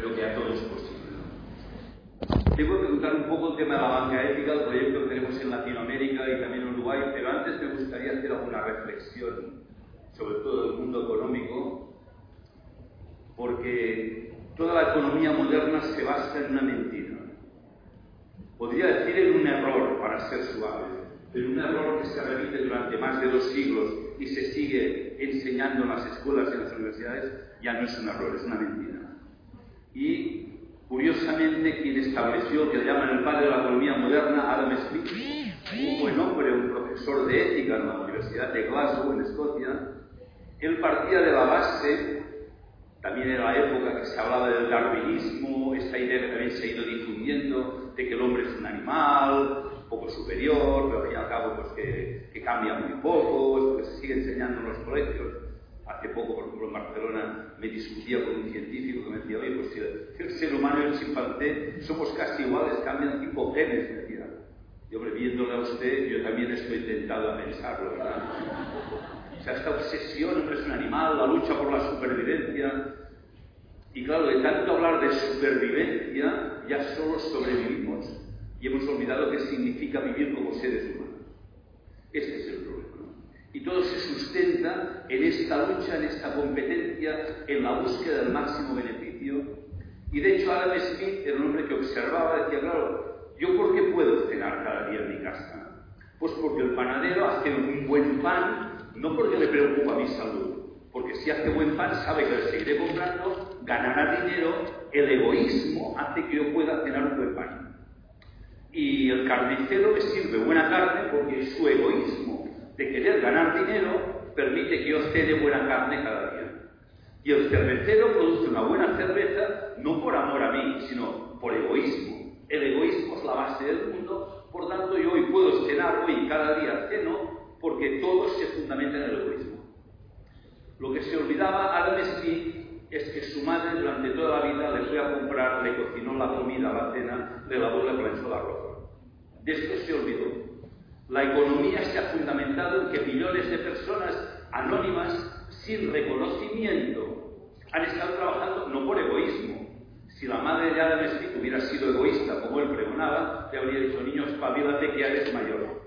pero que a todos posible. Tengo que contar un poco el tema de la banca ética, el proyecto que tenemos en Latinoamérica y también en Uruguay, pero antes me gustaría hacer alguna reflexión sobre todo el mundo económico, porque toda la economía moderna se basa en una mentira. Podría decir en un error, para ser suave, pero un error que se repite durante más de dos siglos y se sigue enseñando en las escuelas y en las universidades, ya no es un error, es una mentira. Y curiosamente, quien estableció, que le llaman el padre de la economía moderna, Adam Smith, un buen hombre, un profesor de ética en la Universidad de Glasgow, en Escocia, él partía de la base, también en la época que se hablaba del darwinismo, esta idea que también se ha ido difundiendo de que el hombre es un animal, poco superior, pero al fin y al cabo pues que, que cambia muy poco, esto que se sigue enseñando en los colegios. Hace poco, por ejemplo, en Barcelona me discutía con un científico que me decía, oye, pues si el, ser humano y el chimpancé somos casi iguales, cambian tipo genes, me decía. Y hombre, viéndole a usted, yo también estoy tentado a pensarlo, ¿verdad? O sea, esta obsesión, es un animal, la lucha por la supervivencia. Y claro, de tanto hablar de supervivencia, ya solo sobrevivimos y hemos olvidado qué significa vivir como seres humanos. Este es el problema. Y todo se sustenta en esta lucha, en esta competencia, en la búsqueda del máximo beneficio. Y de hecho, Adam Smith era un hombre que observaba, decía, claro, ¿yo por qué puedo cenar cada día en mi casa? Pues porque el panadero hace un buen pan, no porque le preocupa mi salud, porque si hace buen pan sabe que le seguiré comprando, ganará dinero, el egoísmo hace que yo pueda cenar un buen pan. Y el carnicero le sirve buena carne porque su egoísmo de querer ganar dinero permite que yo cede buena carne cada día. Y el cervecero produce una buena cerveza no por amor a mí, sino por egoísmo. El egoísmo es la base del mundo, por tanto yo hoy puedo cenar, hoy cada día ceno, porque todo se fundamenta en el egoísmo. Lo que se olvidaba Adam Smith es que su madre durante toda la vida le fue a comprar, le cocinó la comida, la cena, le lavó la planchó la ropa. De esto se olvidó. La economía se ha fundamentado en que millones de personas anónimas, sin reconocimiento, han estado trabajando no por egoísmo. Si la madre de Adam Smith hubiera sido egoísta, como él pregonaba, le habría dicho, niño, espabilate que eres mayor.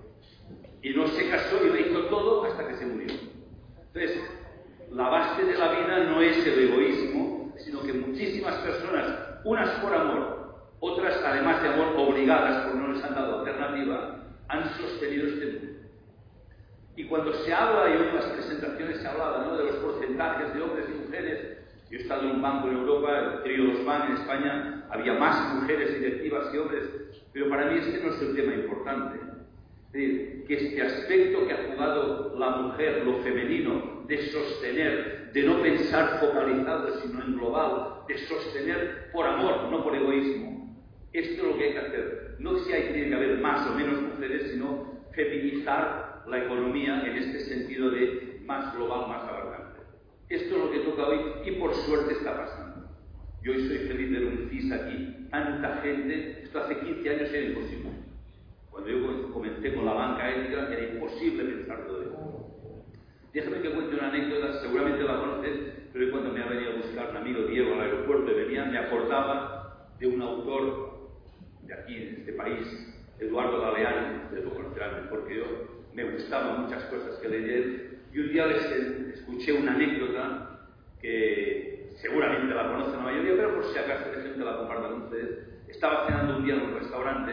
Y no se casó y le hizo todo hasta que se murió. Entonces, la base de la vida no es el egoísmo, sino que muchísimas personas, unas por amor, otras además de amor obligadas porque no les han dado alternativa, han sostenido este mundo. Y cuando se habla, y las presentaciones se hablaba ¿no? de los porcentajes de hombres y mujeres, yo he estado en un banco en Europa, el trío Los Ban en España, había más mujeres directivas que hombres, pero para mí este no es el tema importante. Es decir, que este aspecto que ha jugado la mujer, lo femenino, de sostener, de no pensar focalizado, sino en global, de sostener por amor, no por egoísmo. Esto es lo que hay que hacer. No si hay, tiene que haber más o menos mujeres, sino feminizar la economía en este sentido de más global, más abarcante. Esto es lo que toca hoy y por suerte está pasando. Yo hoy soy feliz de ver un CIS aquí, tanta gente, esto hace 15 años era imposible. Cuando yo comencé con la banca ética era imposible pensar todo esto. Déjame que cuente una anécdota, seguramente la conoces, pero cuando me ha venido a buscar un amigo Diego al aeropuerto y venía, me acordaba de un autor de aquí, de este país, Eduardo Galeano, de lo conocerán mejor que yo, me gustaban muchas cosas que leí y un día les escuché una anécdota que seguramente la conocen la mayoría, pero por si acaso que la compartan con ustedes. Estaba cenando un día en un restaurante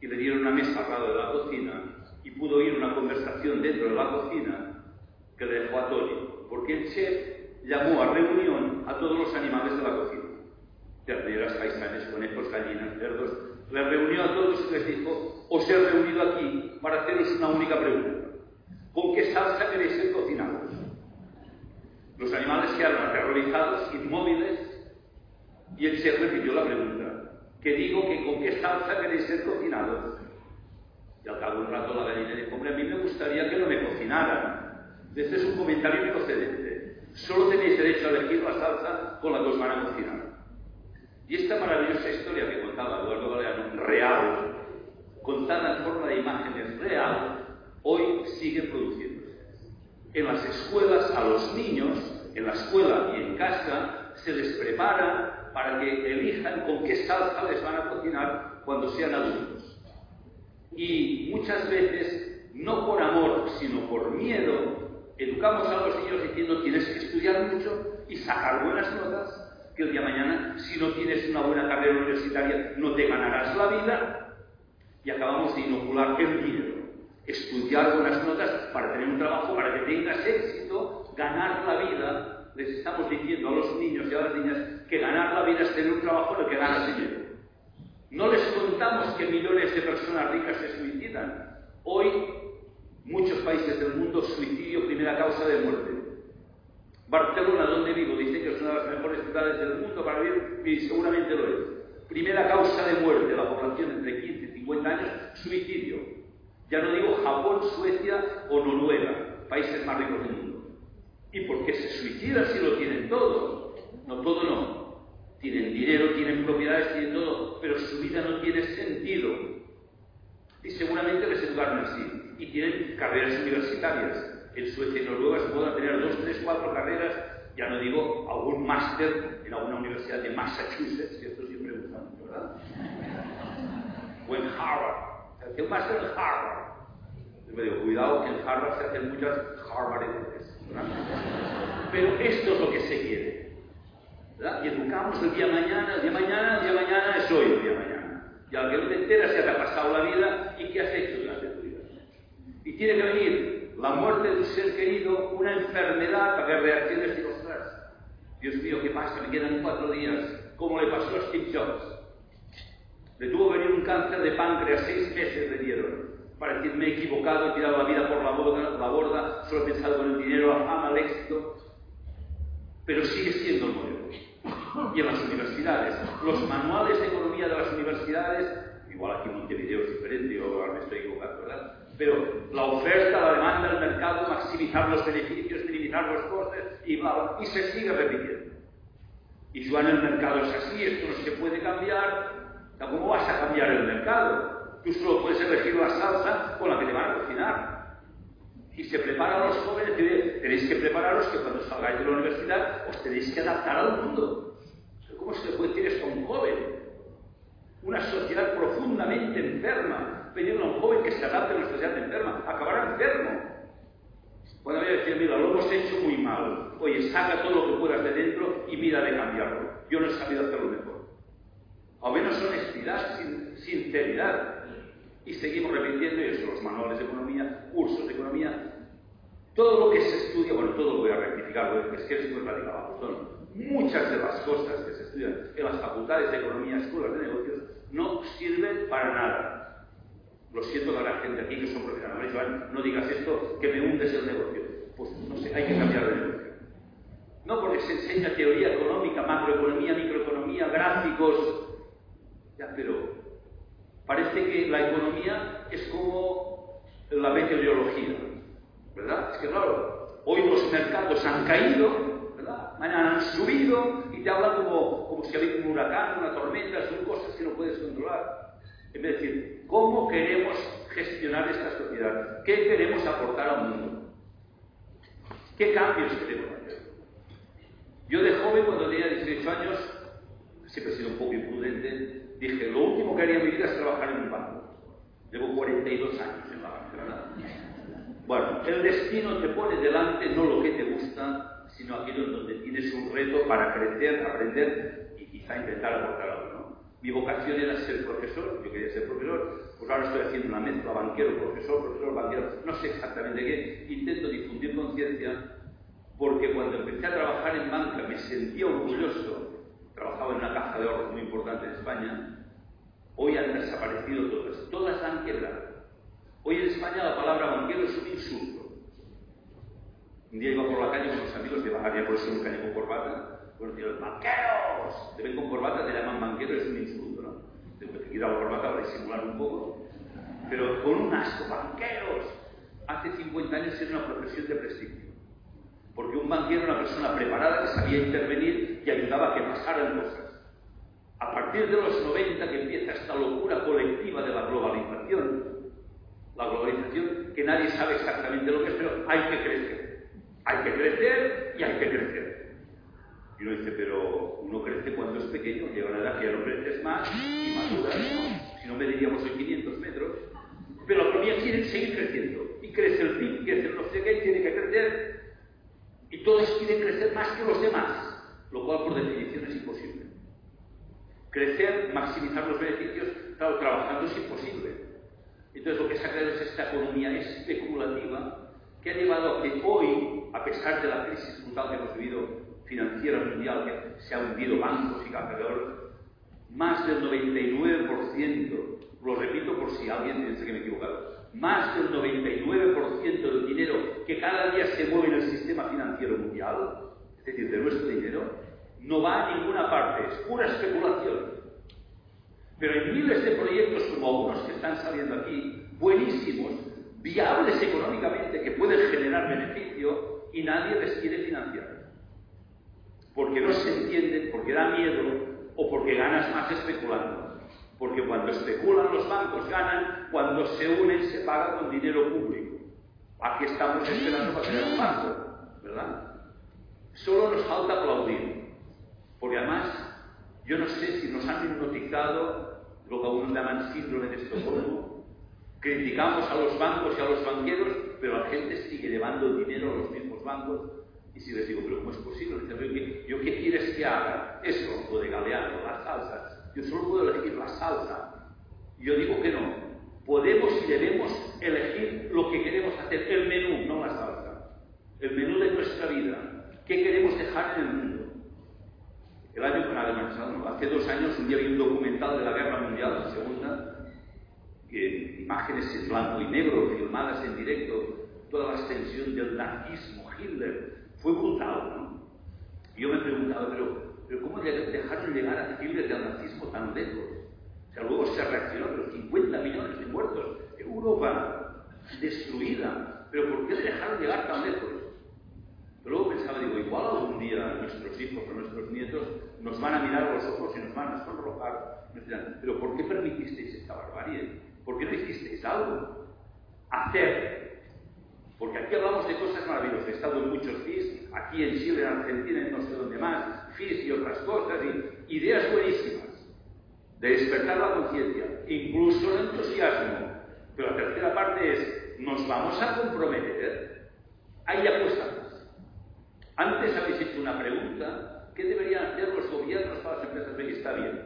y le dieron una mesa al lado de la cocina y pudo oír una conversación dentro de la cocina que le dejó atónito, porque el chef llamó a reunión a todos los animales de la cocina, terneras, paisanes, conejos, gallinas, cerdos, les reunió a todos y les dijo, os he reunido aquí para haceros una única pregunta. ¿Con qué salsa queréis ser cocinados? Los animales quedaron aterrorizados, inmóviles, y el chef repitió la pregunta que digo que con qué salsa queréis ser cocinados. Y al cabo de un rato la gallina dijo, hombre, a mí me gustaría que no me cocinaran. Este es un comentario improcedente. Solo tenéis derecho a elegir la salsa con la que os van a cocinar. Y esta maravillosa historia que contaba Eduardo Galeano, real, contada en forma de imágenes real, hoy sigue produciéndose. En las escuelas a los niños, en la escuela y en casa, se les prepara para que elijan con qué salsa les van a cocinar cuando sean adultos. Y muchas veces, no por amor, sino por miedo, educamos a los niños diciendo tienes que estudiar mucho y sacar buenas notas, que el día de mañana, si no tienes una buena carrera universitaria, no te ganarás la vida, y acabamos de inocular el miedo. Estudiar buenas notas para tener un trabajo, para que tengas éxito, ganar la vida. Les estamos diciendo a los niños y a las niñas que ganar la vida es tener un trabajo en el que ganas dinero. No les contamos que millones de personas ricas se suicidan. Hoy, muchos países del mundo, suicidio primera causa de muerte. Barcelona, donde vivo, dice que es una de las mejores ciudades del mundo para vivir y seguramente lo es. Primera causa de muerte de la población entre 15 y 50 años, suicidio. Ya no digo Japón, Suecia o Noruega, países más ricos del mundo. ¿Y por qué se suicidan si lo tienen todo? No, todo no. Tienen dinero, tienen propiedades, tienen todo, pero su vida no tiene sentido. Y seguramente les educaron así. Y tienen carreras universitarias en Suecia y Noruega se puedan tener dos, tres, cuatro carreras, ya no digo algún máster en alguna universidad de Massachusetts, que esto siempre gusta mucho, ¿verdad? O en Harvard, un máster en Harvard. Yo me digo, cuidado que en Harvard se hacen muchas Harvardetes, ¿verdad? Pero esto es lo que se quiere. ¿verdad? Y educamos el día mañana, el día mañana, el día mañana es hoy, el día mañana. Y al que no te se te ha pasado la vida y qué has hecho durante tu vida. Y tiene que venir la muerte de un ser querido, una enfermedad para que reacciones y ostras, Dios mío, ¿qué pasa? Me quedan cuatro días. ¿Cómo le pasó a Steve Jobs? Le tuvo venir un cáncer de páncreas, seis meses le dieron. Para decir, me he equivocado, he tirado la vida por la borda, la borda solo he pensado en el dinero, la fama, el éxito. Pero sigue siendo modelo. Y en las universidades, los manuales de economía de las universidades, igual aquí en Montevideo es diferente, yo ahora me estoy equivocando, ¿verdad? Pero la oferta, la demanda del mercado, maximizar los beneficios, minimizar los costes y se sigue repitiendo. Y Joan, el mercado es así, esto no se puede cambiar. ¿Cómo vas a cambiar el mercado? Tú solo puedes elegir la salsa con la que te van a cocinar. Y se preparan los jóvenes, tenéis que prepararos que cuando salgáis de la universidad os tenéis que adaptar al mundo. ¿Cómo se puede decir esto a un joven? Una sociedad profundamente enferma, pedir a un joven que se adapte a una sociedad enferma, acabará enfermo. Cuando voy a decir, mira, lo hemos hecho muy mal. Oye, saca todo lo que puedas de dentro y mira de cambiarlo. Yo no he sabido hacerlo mejor. Al menos honestidad, sinceridad. Y seguimos repitiendo eso, los manuales de economía, cursos de economía. Todo lo que se estudia, bueno, todo lo voy a rectificar, es que es muy radical. Son muchas de las cosas que se estudian en las facultades de economía, escuelas de negocios, no sirven para nada. Lo siento a la gente aquí que son profesionales. No digas esto, que me hundes el negocio. Pues no sé, hay que cambiar de negocio. No porque se enseña teoría económica, macroeconomía, microeconomía, gráficos. Ya, pero parece que la economía es como la meteorología. ¿Verdad? Es que claro, hoy los mercados han caído, ¿verdad? Mañana han subido y te hablan como, como si había un huracán, una tormenta, son cosas que no puedes controlar. Es decir, ¿cómo queremos gestionar esta sociedad? ¿Qué queremos aportar al mundo? ¿Qué cambios queremos hacer? Yo de joven, cuando tenía 18 años, siempre he sido un poco imprudente, dije, lo último que haría en mi vida es trabajar en un banco. Llevo 42 años en la banca. Bueno, el destino te pone delante no lo que te gusta, sino aquello en donde tienes un reto para crecer, aprender y quizá intentar aportar algo. Mi vocación era ser profesor, yo quería ser profesor, pues ahora estoy haciendo una mezcla banquero, profesor, profesor, banquero, no sé exactamente qué, intento difundir conciencia, porque cuando empecé a trabajar en banca me sentía orgulloso, trabajaba en una caja de ahorros muy importante en España, hoy han desaparecido todas, todas han quebrado. Hoy en España la palabra banquero es un insulto. Un día iba por la calle con los amigos de Bavaria, por eso nunca llevo corbata, bueno, tío, banqueros, te ven con corbata, te llaman banquero, es un insulto, ¿no? Te que quitar la corbata para disimular un poco, pero con un asco, banqueros. Hace 50 años era una profesión de prestigio, porque un banquero era una persona preparada que sabía intervenir y ayudaba a que pasaran cosas. A partir de los 90 que empieza esta locura colectiva de la globalización, la globalización que nadie sabe exactamente lo que es, pero hay que crecer. Hay que crecer y hay que crecer. Y uno dice, pero uno crece cuando es pequeño, llega una edad que ya no creces más y maduras, ¿no? Si no mediríamos hoy 500 metros. Pero la economía quiere seguir creciendo. Y crece el PIB, crece el no sé qué, tiene que crecer. Y todos quieren crecer más que los demás, lo cual por definición es imposible. Crecer, maximizar los beneficios, claro, trabajando es imposible. Entonces lo que se ha creado es esta economía especulativa que ha llevado a que hoy, a pesar de la crisis brutal que hemos vivido financiera mundial que se ha hundido bancos y alrededor, más del 99%, lo repito por si alguien piensa que me he equivocado, más del 99% del dinero que cada día se mueve en el sistema financiero mundial, es decir, de nuestro dinero, no va a ninguna parte, es pura especulación. Pero hay miles de proyectos como algunos que están saliendo aquí, buenísimos, viables económicamente, que pueden generar beneficio y nadie les quiere financiar porque no se entienden, porque da miedo o porque ganas más especulando. Porque cuando especulan los bancos ganan, cuando se unen se paga con dinero público. Aquí estamos esperando para tener un banco, ¿verdad? Solo nos falta aplaudir. Porque además, yo no sé si nos han hipnotizado lo que algunos llaman síndrome de Estocolmo. Criticamos a los bancos y a los banqueros, pero la gente sigue llevando dinero a los mismos bancos y si les digo, pero ¿cómo es posible? ¿yo qué quieres que haga? Eso, lo de Galeano, las salsas. Yo solo puedo elegir la salsa. Yo digo que no. Podemos y debemos elegir lo que queremos hacer, el menú, no la salsa. El menú de nuestra vida. ¿Qué queremos dejar en el mundo? El año con hace dos años un día vi un documental de la Guerra Mundial, la segunda, que imágenes en blanco y negro, filmadas en directo, toda la extensión del nazismo, Hitler, fue brutal, ¿no? Yo me preguntaba, pero, pero ¿cómo dejaron llegar a Hitler del nazismo tan lejos? O sea, luego se reaccionó, pero 50 millones de muertos, Europa destruida, pero ¿por qué le dejaron llegar tan lejos? Pero luego pensaba, digo, igual algún día nuestros hijos o nuestros nietos nos van a mirar a los ojos y nos van a sonrojar. Nos dirán, pero ¿por qué permitisteis esta barbarie? ¿Por qué no hicisteis algo? Hacer porque aquí hablamos de cosas maravillosas. He estado en muchos FIS, aquí en Chile, en Argentina, en no sé dónde más, FIS y otras cosas, y ideas buenísimas de despertar la conciencia, incluso el entusiasmo. Pero la tercera parte es, ¿nos vamos a comprometer? Ahí apuestamos. Antes habéis hecho una pregunta, ¿qué deberían hacer los gobiernos para las empresas? Ve está bien,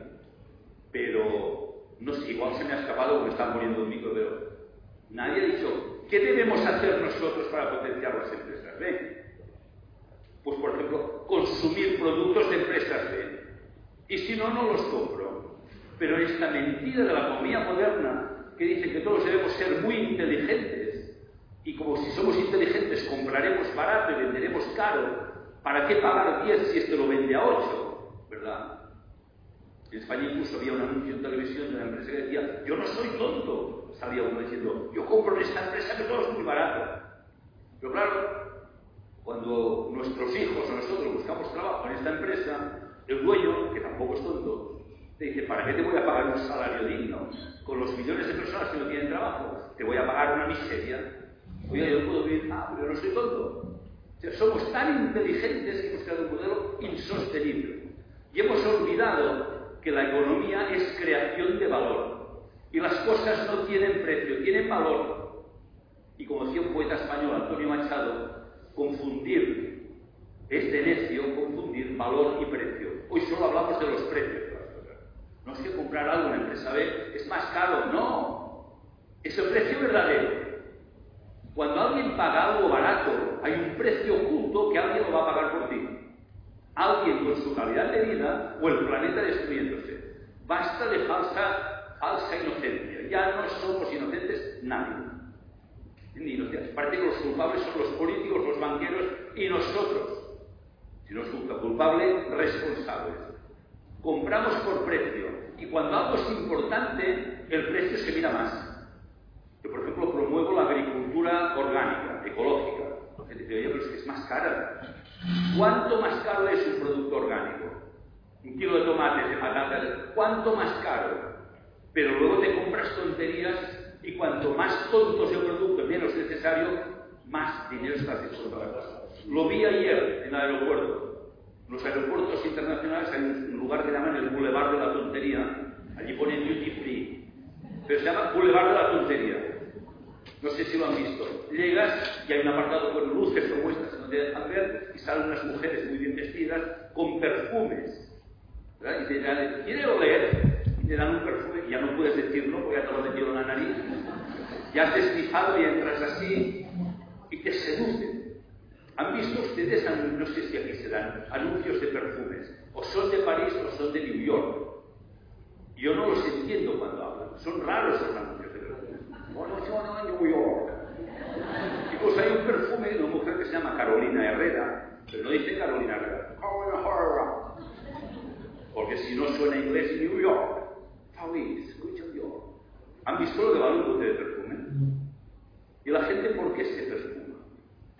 pero no sé, igual se me ha escapado porque está poniendo un micro, pero nadie ha dicho, ¿Qué debemos hacer nosotros para potenciar las empresas B? Pues, por ejemplo, consumir productos de empresas B. Y si no, no los compro. Pero esta mentira de la economía moderna que dice que todos debemos ser muy inteligentes y como si somos inteligentes compraremos barato y venderemos caro, ¿para qué pagar 10 si esto lo vende a 8? ¿Verdad? En España incluso había un anuncio en televisión de una empresa que decía, yo no soy tonto. Salía uno diciendo, yo compro en esta empresa que todo es muy barato. Pero claro, cuando nuestros hijos o nosotros buscamos trabajo en esta empresa, el dueño, que tampoco es tonto, te dice, ¿para qué te voy a pagar un salario digno? Con los millones de personas que no tienen trabajo, te voy a pagar una miseria. Oye, yo puedo vivir, ah, pero no soy tonto. somos tan inteligentes que hemos creado un modelo insostenible. Y hemos olvidado que la economía es creación de valor. Y las cosas no tienen precio, tienen valor. Y como decía un poeta español, Antonio Machado, confundir es de necio confundir valor y precio. Hoy solo hablamos de los precios No es que comprar algo en empresa B es más caro, no. Es el precio verdadero. Cuando alguien paga algo barato, hay un precio oculto que alguien lo va a pagar por ti alguien con su calidad de vida o el planeta destruyéndose. Basta de falsa, falsa inocencia. Ya no somos inocentes nadie. Ni Parece que los culpables son los políticos, los banqueros y nosotros. Si nos culpa culpable, responsables. Compramos por precio. Y cuando algo es importante, el precio se mira más. Yo, por ejemplo, promuevo la agricultura orgánica, ecológica. La gente dice, oye, pero es que es más cara. ¿Cuánto más caro es un producto orgánico? Un kilo de tomates, de patatas, ¿cuánto más caro? Pero luego te compras tonterías y cuanto más tonto sea el producto, menos necesario, más dinero estás gastar. Lo vi ayer en el aeropuerto. En los aeropuertos internacionales hay un lugar que llaman el Boulevard de la Tontería. Allí ponen duty free. Pero se llama Boulevard de la Tontería. No sé si lo han visto. Llegas y hay un apartado con luces como estas que no te dejan ver y salen unas mujeres muy bien vestidas con perfumes. ¿verdad? Y te dirán, ¿quiere oler? Te dan un perfume y ya no puedes decirlo porque ya te lo metido en la nariz. Ya has deslizado y entras así y te seducen. ¿Han visto ustedes, no sé si aquí se dan, anuncios de perfumes? O son de París o son de New York. Yo no los entiendo cuando hablan. Son raros los anuncios de perfumes. Bueno, yo no en New York. Y pues hay un perfume de una mujer que se llama Carolina Herrera, pero no dice Carolina Herrera. Carolina Herrera. Porque si no suena inglés New York. París, New York. ¿Han visto lo que vale un bote de perfume? ¿Y la gente por qué se perfuma?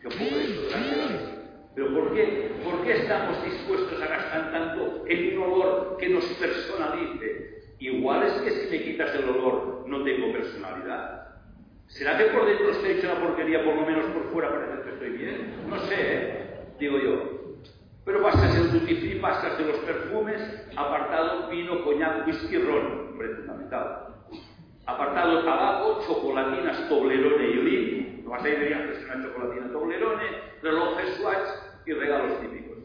De eso ¿Pero por qué? ¿Por qué estamos dispuestos a gastar tanto en un olor que nos personalice? Igual es que si me quitas el olor no tengo personalidad. ¿Será que por dentro estoy hecho una porquería, por lo menos por fuera parece que estoy bien? No sé, ¿eh? digo yo. Pero pasas el duty free, pasas de los perfumes, coñac, whisky, ron, hombre, fundamental. Apartado tabaco, chocolatinas, Toblerone y Olin, no vas a ir de viajes una chocolatina Toblerone, relojes Swatch y regalos típicos.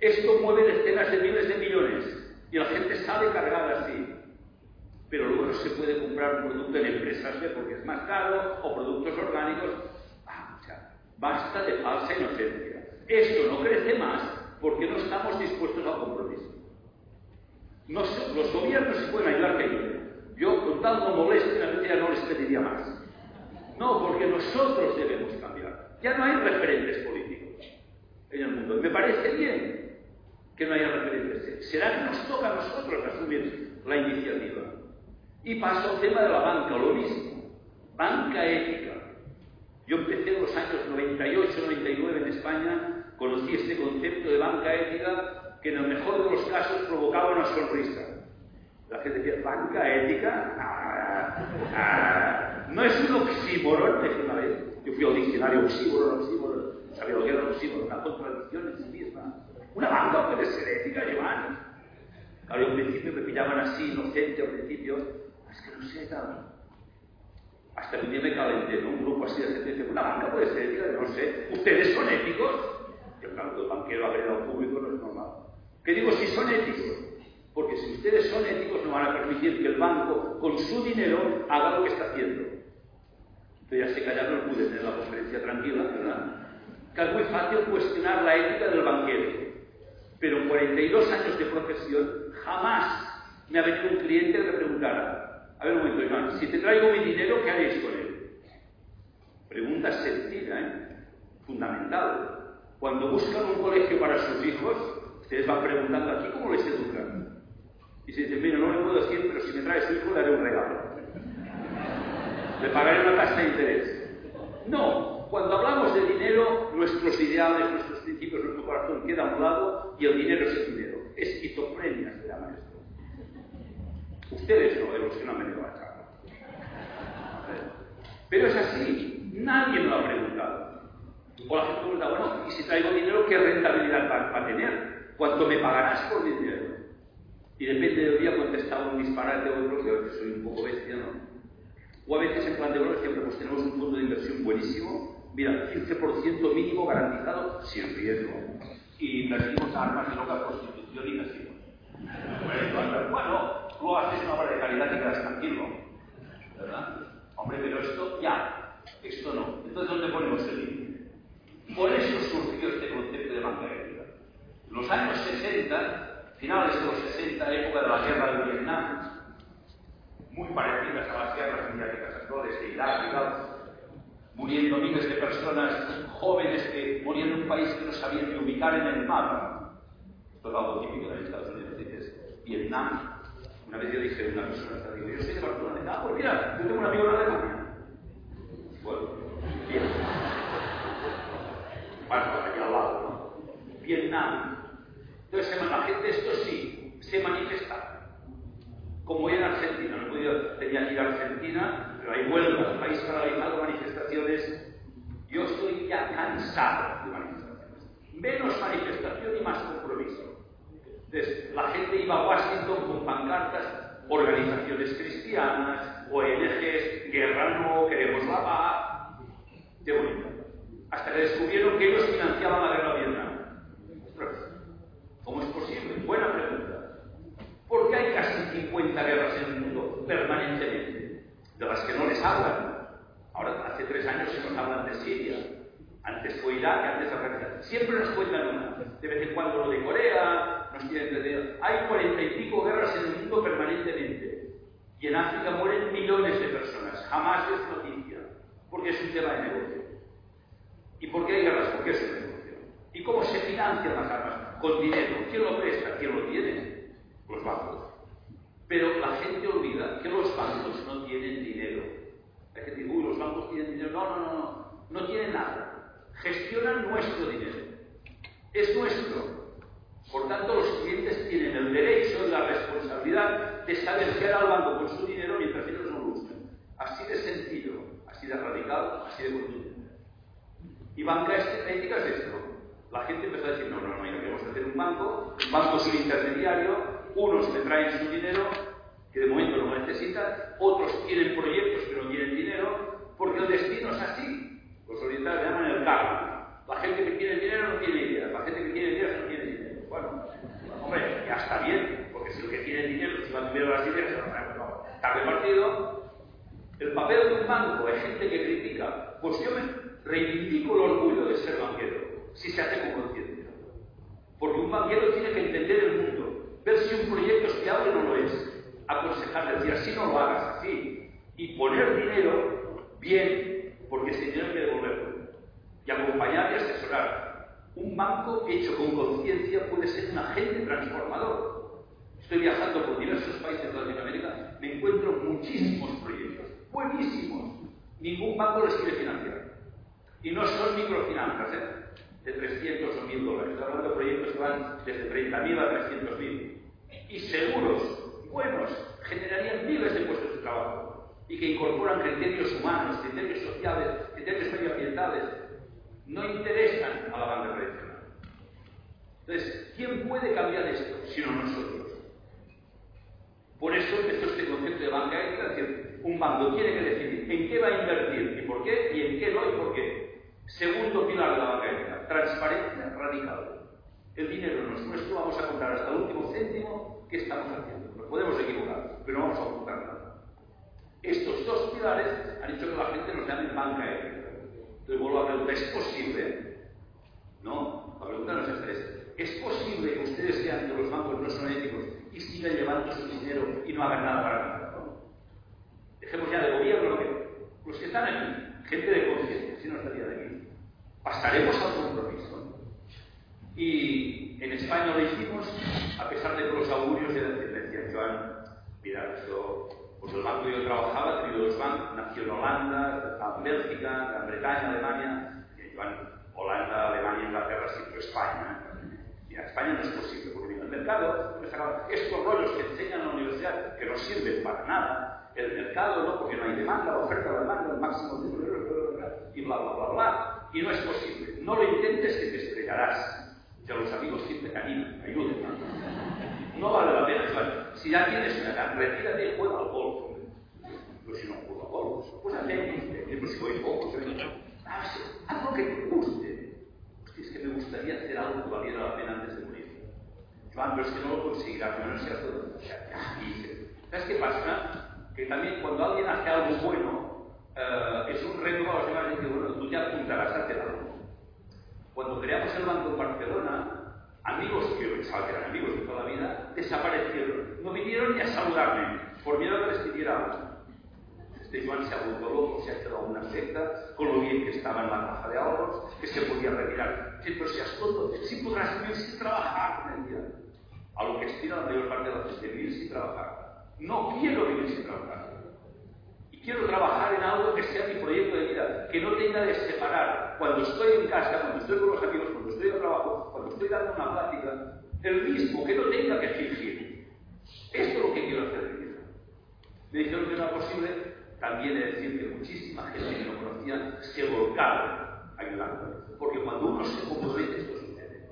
Esto mueve decenas de miles de millones y la gente sale cargada así. Pero luego no se puede comprar un producto en empresas porque es más caro o productos orgánicos. Ah, o sea, basta de falsa inocencia. Esto no crece más porque no estamos dispuestos al compromiso. Los gobiernos se pueden ayudar que ayuden. Yo, con tal no ya no les pediría más. No, porque nosotros debemos cambiar. Ya no hay referentes políticos en el mundo. me parece bien que no haya referentes. ¿Será que nos toca a nosotros asumir la iniciativa? Y paso al tema de la banca, lo mismo. Banca ética. Yo empecé en los años 98-99 en España, conocí este concepto de banca ética que en el mejor de los casos provocaba una sonrisa. La gente decía, ¿banca ética? Ah, ah, no es un oxímoron, es una vez. Yo fui al diccionario oxímoron, oxímoron, sabía lo que era un oxímoron, una contradicción en sí misma. Una banca puede ser ética, Giovanni. Claro, al principio me pillaban así, inocente al principio. Es que no sé, tal. Hasta que un día me calenté, ¿no? Un grupo así de gente dice, una banca puede ser ética, no sé. ¿Ustedes son éticos? Yo, claro, que el banquero agreda al público no es normal. ¿Qué digo si son éticos? Porque si ustedes son éticos no van a permitir que el banco con su dinero haga lo que está haciendo. Entonces ya se callaron, no pude tener la conferencia tranquila, ¿verdad? Que es muy fácil cuestionar la ética del banquero. Pero en 42 años de profesión jamás me ha venido un cliente que me preguntara, a ver un momento, Iván, si te traigo mi dinero, ¿qué haréis con él? Pregunta sencilla, ¿eh? fundamental. Cuando buscan un colegio para sus hijos, ustedes van preguntando aquí cómo les educan. Y se dice, mira, no le puedo decir, pero si me trae su hijo le haré un regalo. Le pagaré una tasa de interés. No, cuando hablamos de dinero, nuestros ideales, nuestros principios, nuestro corazón queda a un lado y el dinero es el dinero. Esquizofrenia se llama esto. Ustedes no, de los que no han venido a la charla. Pero es así, nadie me lo ha preguntado. O la gente pregunta, bueno, y si traigo dinero, ¿qué rentabilidad va, a tener? ¿Cuánto me pagarás por mi dinero? Y depende del día contestaba un disparate o otro, que a veces soy un poco bestia, ¿no? O a veces en plan de pues tenemos un fondo de inversión buenísimo, mira, 15% mínimo garantizado sin riesgo. Y invertimos armas de loca prostitución y casino. Bueno, tú haces una obra de calidad y quedas tranquilo. ¿Verdad? Hombre, pero esto ya, esto no. Entonces, ¿dónde ponemos el límite? Por eso surgió este concepto de banca. En los años 60 finales de los 60, época de la guerra de Vietnam, muy parecidas a las guerras mediáticas actuales de Irak y tal, muriendo miles de personas jóvenes que morían en un país que no sabían ni ubicar en el mapa. Esto es algo típico de Estados Unidos, dices, Vietnam. Una vez yo dije a una persona, digo, yo soy de Barcelona, ah, pues mira, yo tengo un amigo en Alemania. Bueno, bien. Bueno, allá al lado, ¿no? Vietnam, entonces, la gente, esto sí, se manifiesta. Como en Argentina, no podía, tenía que ir a Argentina, pero hay huelgas, país paralizado, manifestaciones. Yo estoy ya cansado de manifestaciones. menos manifestación y más compromiso. Entonces, la gente iba a Washington con pancartas, organizaciones cristianas, ONGs, guerra no, queremos la paz. Qué bonito. Hasta que descubrieron que ellos financiaban la guerra de Vietnam. ¿Cómo es posible? Buena pregunta. ¿Por qué hay casi 50 guerras en el mundo permanentemente? De las que no les hablan. Ahora, hace tres años se nos hablan de Siria. Antes fue Irak, antes Afganistán. Siempre nos cuentan una. De vez en cuando lo de Corea, nos tienen de... Hay cuarenta y pico guerras en el mundo permanentemente. Y en África mueren millones de personas. Jamás es noticia. Porque es un tema de negocio. ¿Y por qué hay guerras? Porque es un negocio. ¿Y cómo se financian las armas? Con dinero. ¿Quién lo presta? ¿Quién lo tiene? Los bancos. Pero la gente olvida que los bancos no tienen dinero. Hay gente que dice, uy, los bancos tienen dinero. No, no, no, no. No tienen nada gestionan nuestro dinero. Es nuestro. Por tanto, los clientes tienen el derecho y la responsabilidad de saber qué hará el banco con su dinero mientras ellos no lo usen. Así de sencillo, así de radical, así de contundente. Y banca ética es esto. La gente empezó a decir, no, no, no, mira, queremos hacer un banco, un banco sin intermediario, unos me traen su dinero, que de momento no lo necesitan, otros tienen proyectos que no tienen dinero, porque el destino es así. Los orientales llaman el karma. La gente que tiene dinero no tiene idea. La gente que tiene dinero no tiene dinero. Bueno, hombre, ya está bien, porque si el que tiene dinero se va a primero las ideas, no, está repartido. El papel de un banco hay gente que critica. Pues yo me reivindico el orgullo de ser banquero, si se hace con conciencia. Porque un banquero tiene que entender el mundo, ver si un proyecto es fiable o no lo es, aconsejar, decir así no lo hagas, así, y poner dinero bien porque se tiene que devolverlo. Y acompañar y asesorar. Un banco hecho con conciencia puede ser un agente transformador. Estoy viajando por diversos países de Latinoamérica, me encuentro muchísimos proyectos, buenísimos. Ningún banco les quiere financiar. Y no son microfinanzas, ¿eh? De 300 o 1000 dólares. Estoy hablando de proyectos que van desde 30.000 a 300.000. Y seguros, buenos, generarían miles de puestos de trabajo y que incorporan criterios humanos, criterios sociales, criterios medioambientales, no interesan a la banca tradicional. Entonces, ¿quién puede cambiar esto sino nosotros? Por eso empezó este concepto de banca ética, es decir, un banco tiene que decidir en qué va a invertir y por qué, y en qué no y por qué. Segundo pilar de la banca ética, transparencia radical. El dinero no es nuestro, vamos a contar hasta el último céntimo qué estamos haciendo. Nos podemos equivocar, pero no vamos a ocultar nada. Estos dos pilares han hecho que la gente nos llame banca ética. Entonces vuelvo a preguntar, ¿es posible? No, la pregunta no es esta. Es, posible que ustedes vean que los bancos no son éticos y sigan llevando su dinero y no hagan nada para nada? Dejemos ya de gobierno que los que están aquí, gente de conciencia, si no estaría de aquí, pasaremos al compromiso. Y en España lo hicimos, a pesar de que los augurios de la tendencia, Joan, mira, esto pues el banco que yo trabajaba, ha tenido dos bancos, nació en Holanda, en Bélgica, Gran Bretaña, Alemania, y Holanda, Alemania, Inglaterra, siempre España. Y a España no es posible, porque en el mercado, estos rollos que enseñan en la universidad, que no sirven para nada, el mercado no, porque no hay demanda, oferta, demanda, el máximo de y bla, bla, bla, bla. Y no es posible. No lo intentes que te estrellarás. Ya los amigos siempre te animan, ayuden. No vale la pena. Si ya tienes una edad, retírate y juega al golf. Pero si no juega al golf, pues haz pues si voy poco, haz lo que te guste. Hostia, es que me gustaría hacer algo que valiera la pena antes de morir. Joan, pero es que no lo conseguirás, no sea todo. ¿Sabes qué pasa? Que también cuando alguien hace algo bueno, uh, es un reto para los demás decir, bueno, tú ya apuntarás a hacer algo. Cuando creamos el Banco en Barcelona, amigos que yo pensaba que eran amigos de toda la vida, desaparecieron. No vinieron ni a saludarme, por miedo a que les pidiera. Este Juan se ha vuelto loco, se ha hecho una secta, con lo bien que estaba en la caja de ahorros, que se podía retirar. Sí, pero seas tonto, sí podrás vivir sin trabajar, me decía. A lo que estira la mayor parte de la gente, vivir sin trabajar. No quiero vivir sin trabajar. Quiero trabajar en algo que sea mi proyecto de vida, que no tenga de separar cuando estoy en casa, cuando estoy con los amigos, cuando estoy en trabajo, cuando estoy dando una plática, el mismo, que no tenga que fingir. Esto es lo que quiero hacer mi vida. Me dijeron que era posible, también de decir que muchísima gente que no conocía se volcaba ayudando. Porque cuando uno se compromete, esto sucede.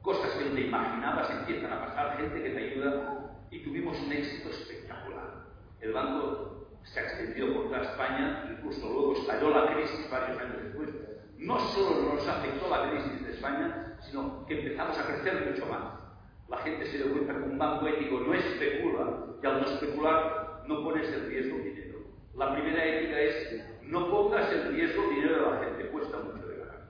cosas que no te imaginabas empiezan a pasar, gente que te ayuda y tuvimos un éxito espectacular. El banco se extendió por toda España, incluso luego estalló la crisis varios años después. No solo nos afectó la crisis de España, sino que empezamos a crecer mucho más. La gente se dio cuenta que un banco ético no especula y al no especular no pones en riesgo dinero. La primera ética es no pongas en riesgo dinero de la gente, cuesta mucho de ganar.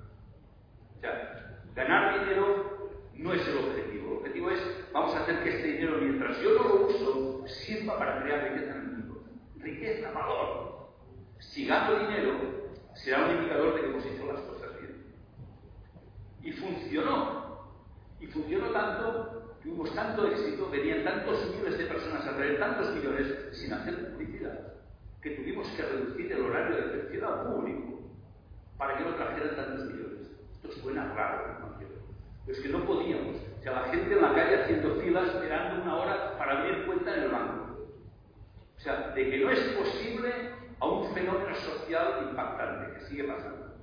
O sea, ganar dinero no es el objetivo. El objetivo es vamos a hacer que este dinero, mientras yo no lo uso, sirva para crear riqueza valor. Si gano dinero, será un indicador de que hemos hecho las cosas bien. Y funcionó. Y funcionó tanto hubo tanto éxito, venían tantos miles de personas a traer tantos millones sin hacer publicidad, que tuvimos que reducir el horario de atención al público para que no trajeran tantos millones. Esto suena raro, ¿no? Pero es que no podíamos. O sea, la gente en la calle haciendo filas esperando una hora para abrir cuenta en el banco. O sea, de que no es posible a un fenómeno social impactante que sigue pasando.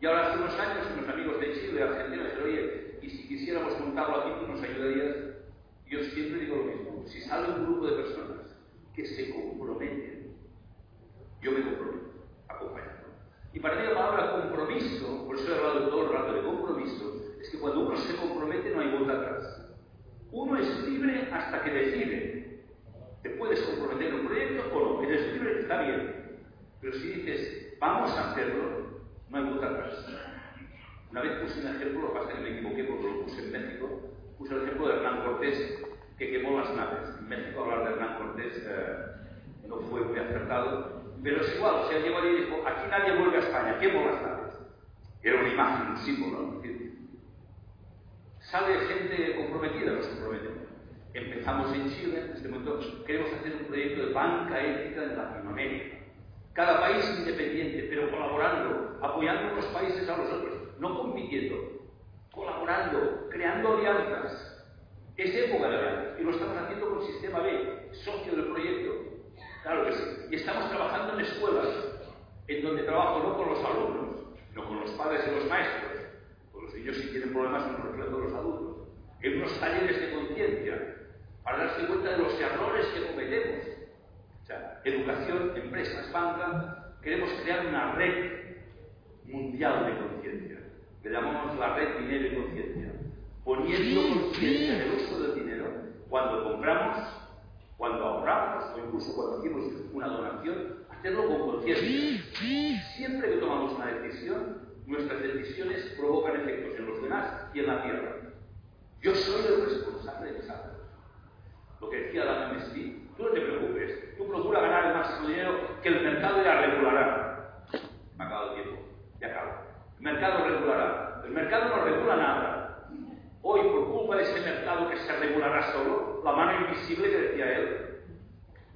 Y ahora hace unos años unos amigos de Chile, de Argentina, dijeron, oye, y si quisiéramos montarlo aquí, tú nos ayudarías. Yo siempre digo lo mismo, si sale un grupo de personas que se comprometen, yo me comprometo a acompañarlo. Y para mí la palabra compromiso, por eso he hablado todo el rato de compromiso, es que cuando uno se compromete no hay vuelta atrás. Uno es libre hasta que decide. Te puedes comprometer un proyecto o no, eres libre, está bien. Pero si dices, vamos a hacerlo, no hay vuelta atrás. Una vez puse un ejemplo, lo que pasa es que me equivoqué porque lo puse en México, puse el ejemplo de Hernán Cortés que quemó las naves. En México hablar de Hernán Cortés eh, no fue muy acertado, pero es igual, o sea, llegó allí y dijo, aquí nadie vuelve a España, quemo las naves. Era una imagen, un símbolo, ¿no? Sale gente comprometida, nos comprometemos. Empezamos en Chile, en este momento queremos hacer un proyecto de banca ética en Latinoamérica. Cada país independiente, pero colaborando, apoyando a los países a los otros, no compitiendo, colaborando, creando alianzas. Es época de alianzas y lo estamos haciendo con Sistema B, socio del proyecto. Claro que sí. Y estamos trabajando en escuelas, en donde trabajo no con los alumnos, sino con los padres y los maestros los niños si tienen problemas son reflejo de los adultos. En unos talleres de conciencia, para darse cuenta de los errores que cometemos. O sea, educación, empresas, banca, queremos crear una red mundial de conciencia. Le llamamos la red dinero y conciencia. Poniendo conciencia en el uso del dinero cuando compramos, cuando ahorramos o incluso cuando hacemos una donación, hacerlo con conciencia. Siempre que tomamos una decisión, nuestras decisiones provocan efectos en los demás y en la tierra. Yo soy el responsable de esa Lo que decía Adam Smith, tú no te preocupes, tú procura ganar el máximo dinero que el mercado ya regulará. Me acaba el tiempo, ya acabo. El mercado regulará. El mercado no regula nada. Hoy, por culpa de ese mercado que se regulará solo, la mano invisible que decía él,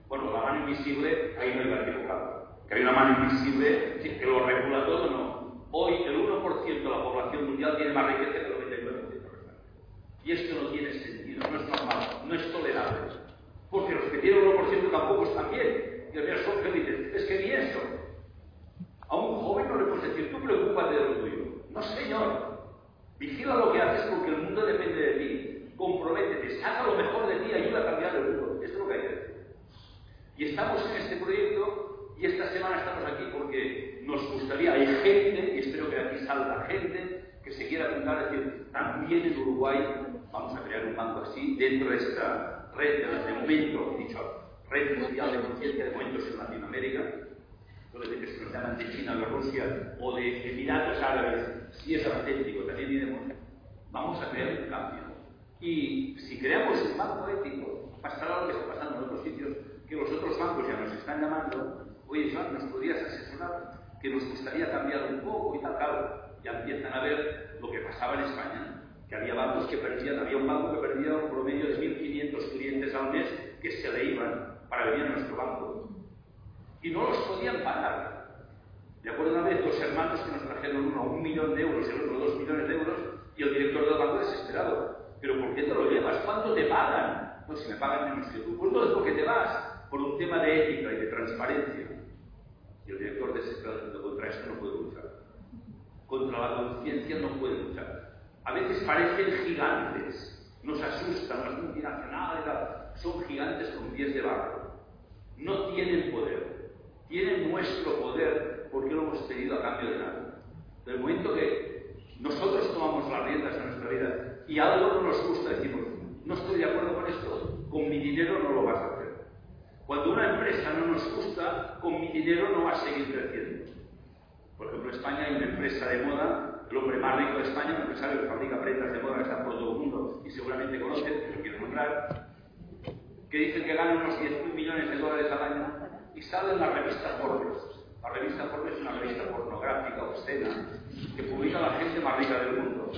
bueno, la mano invisible, ahí no iba equivocado. Que hay una mano invisible que lo regula todo, no. Hoy el 1% de la población mundial tiene más riqueza que el 99% de Y esto no tiene sentido, no es normal, no es tolerable. Porque los que tienen el 1% tampoco están bien. Y al final son felices. Es que ni eso. A un joven no le puedes decir, tú preocúpate de lo tuyo. No, señor. Vigila lo que haces porque el mundo depende de ti. Comprométete, saca lo mejor de ti, ayuda a cambiar el mundo. Esto es lo que hay que hacer. Y estamos en este proyecto y esta semana estamos aquí porque nos gustaría, hay gente, y espero que aquí salga gente, que se quiera apuntar, es decir, también en Uruguay vamos a crear un banco así, dentro de esta red, de momento, dicho, red mundial de conciencia de momentos en Latinoamérica, donde que se nos llaman de China, de Rusia o de Emiratos Árabes, si es auténtico, también diremos, vamos a crear un cambio. Y si creamos un banco ético, pasará lo que está pasando en otros sitios, que los otros bancos ya nos están llamando, oye, Joan, ¿nos podrías asesorar? que nos gustaría cambiar un poco y tal, claro, ya empiezan a ver lo que pasaba en España, que había bancos que perdían, había un banco que perdía un promedio de 1.500 clientes al mes que se le iban para venir a nuestro banco. Y no los podían pagar. De acuerdo una vez dos hermanos que nos trajeron uno un millón de euros el otro dos millones de euros y el director del banco desesperado. ¿Pero por qué te lo llevas? ¿Cuánto te pagan? Pues si me pagan menos que tú. Pues entonces, ¿por qué te vas? Por un tema de ética y de transparencia. Y el director desesperado contra esto no puede luchar. Contra la conciencia no puede luchar. A veces parecen gigantes, nos asustan las multinacionales, son gigantes con pies de barro. No tienen poder, tienen nuestro poder porque lo hemos pedido a cambio de nada. Del momento que nosotros tomamos las riendas de nuestra vida y algo no nos gusta, decimos, no estoy de acuerdo con esto, con mi dinero no lo vas a hacer. Cuando una empresa no nos gusta, con mi dinero no va a seguir creciendo. Por ejemplo, en España hay una empresa de moda, el hombre más rico de España, un empresario que fabrica prendas de moda que está por todo el mundo y seguramente conocen, pero quiero nombrar, que dicen que gana unos 10.000 millones de dólares al año y sale en la revista Forbes. La revista Forbes es una revista pornográfica obscena que publica a la gente más rica del mundo.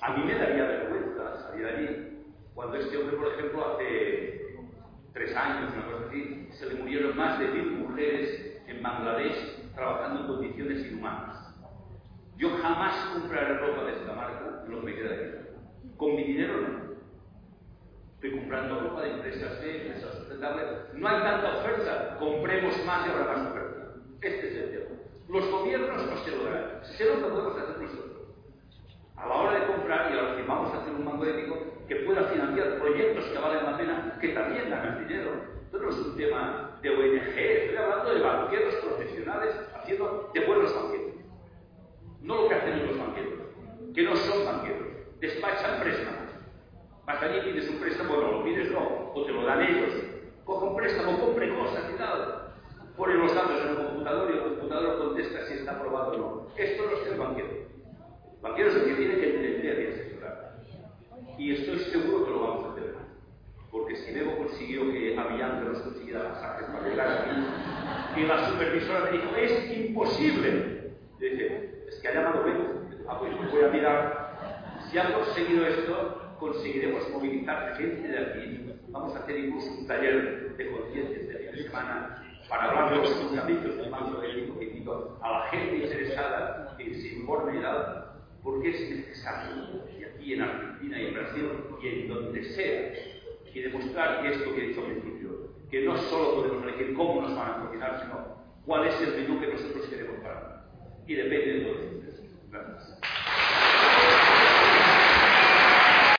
A mí me daría vergüenza salir allí cuando este hombre, por ejemplo, hace tres años, una cosa así, se le murieron más de mil mujeres en Bangladesh trabajando en condiciones inhumanas. Yo jamás compraré ropa de esta marca en lo me queda de vida. Con mi dinero no. Estoy comprando ropa de empresas de empresas sustentables. No hay tanta oferta, compremos más y habrá más oferta. Este es el tema. Los gobiernos no se lo darán. Se lo podemos hacer nosotros a la hora de comprar y ahora que vamos a hacer un banco ético que pueda financiar proyectos que valen la pena, que también dan dinero. Esto no es un tema de ONG, estoy hablando de banqueros profesionales haciendo de buenos banqueros. No lo que hacen los banqueros, que no son banqueros, despachan préstamos. Vas allí pides un préstamo, no lo pides no, o te lo dan ellos. Coge un préstamo, compre cosas tal. Pone los datos en el computador y el computador contesta si está aprobado o no. Esto no es el banquero. Banquero es el que tiene que entender y asesorar. Y estoy seguro que lo vamos a hacer. Porque si Bebo consiguió que Avianca nos consiguiera pasajes para llegar aquí, y la supervisora me dijo, es imposible. Yo dije, es que ha llamado Bebo. Ah, pues voy a mirar. Si ha conseguido esto, conseguiremos movilizar gente de aquí. Vamos a hacer incluso un taller de conciencia de de semana para hablar de los fundamentos del banco de invito a la gente interesada que se informe porque es necesario, y aquí en Argentina y en Brasil y en donde sea, y demostrar que esto que he dicho al principio, que no solo podemos elegir cómo nos van a cocinar, sino cuál es el menú que nosotros queremos para. Y depende de todos ustedes. Gracias.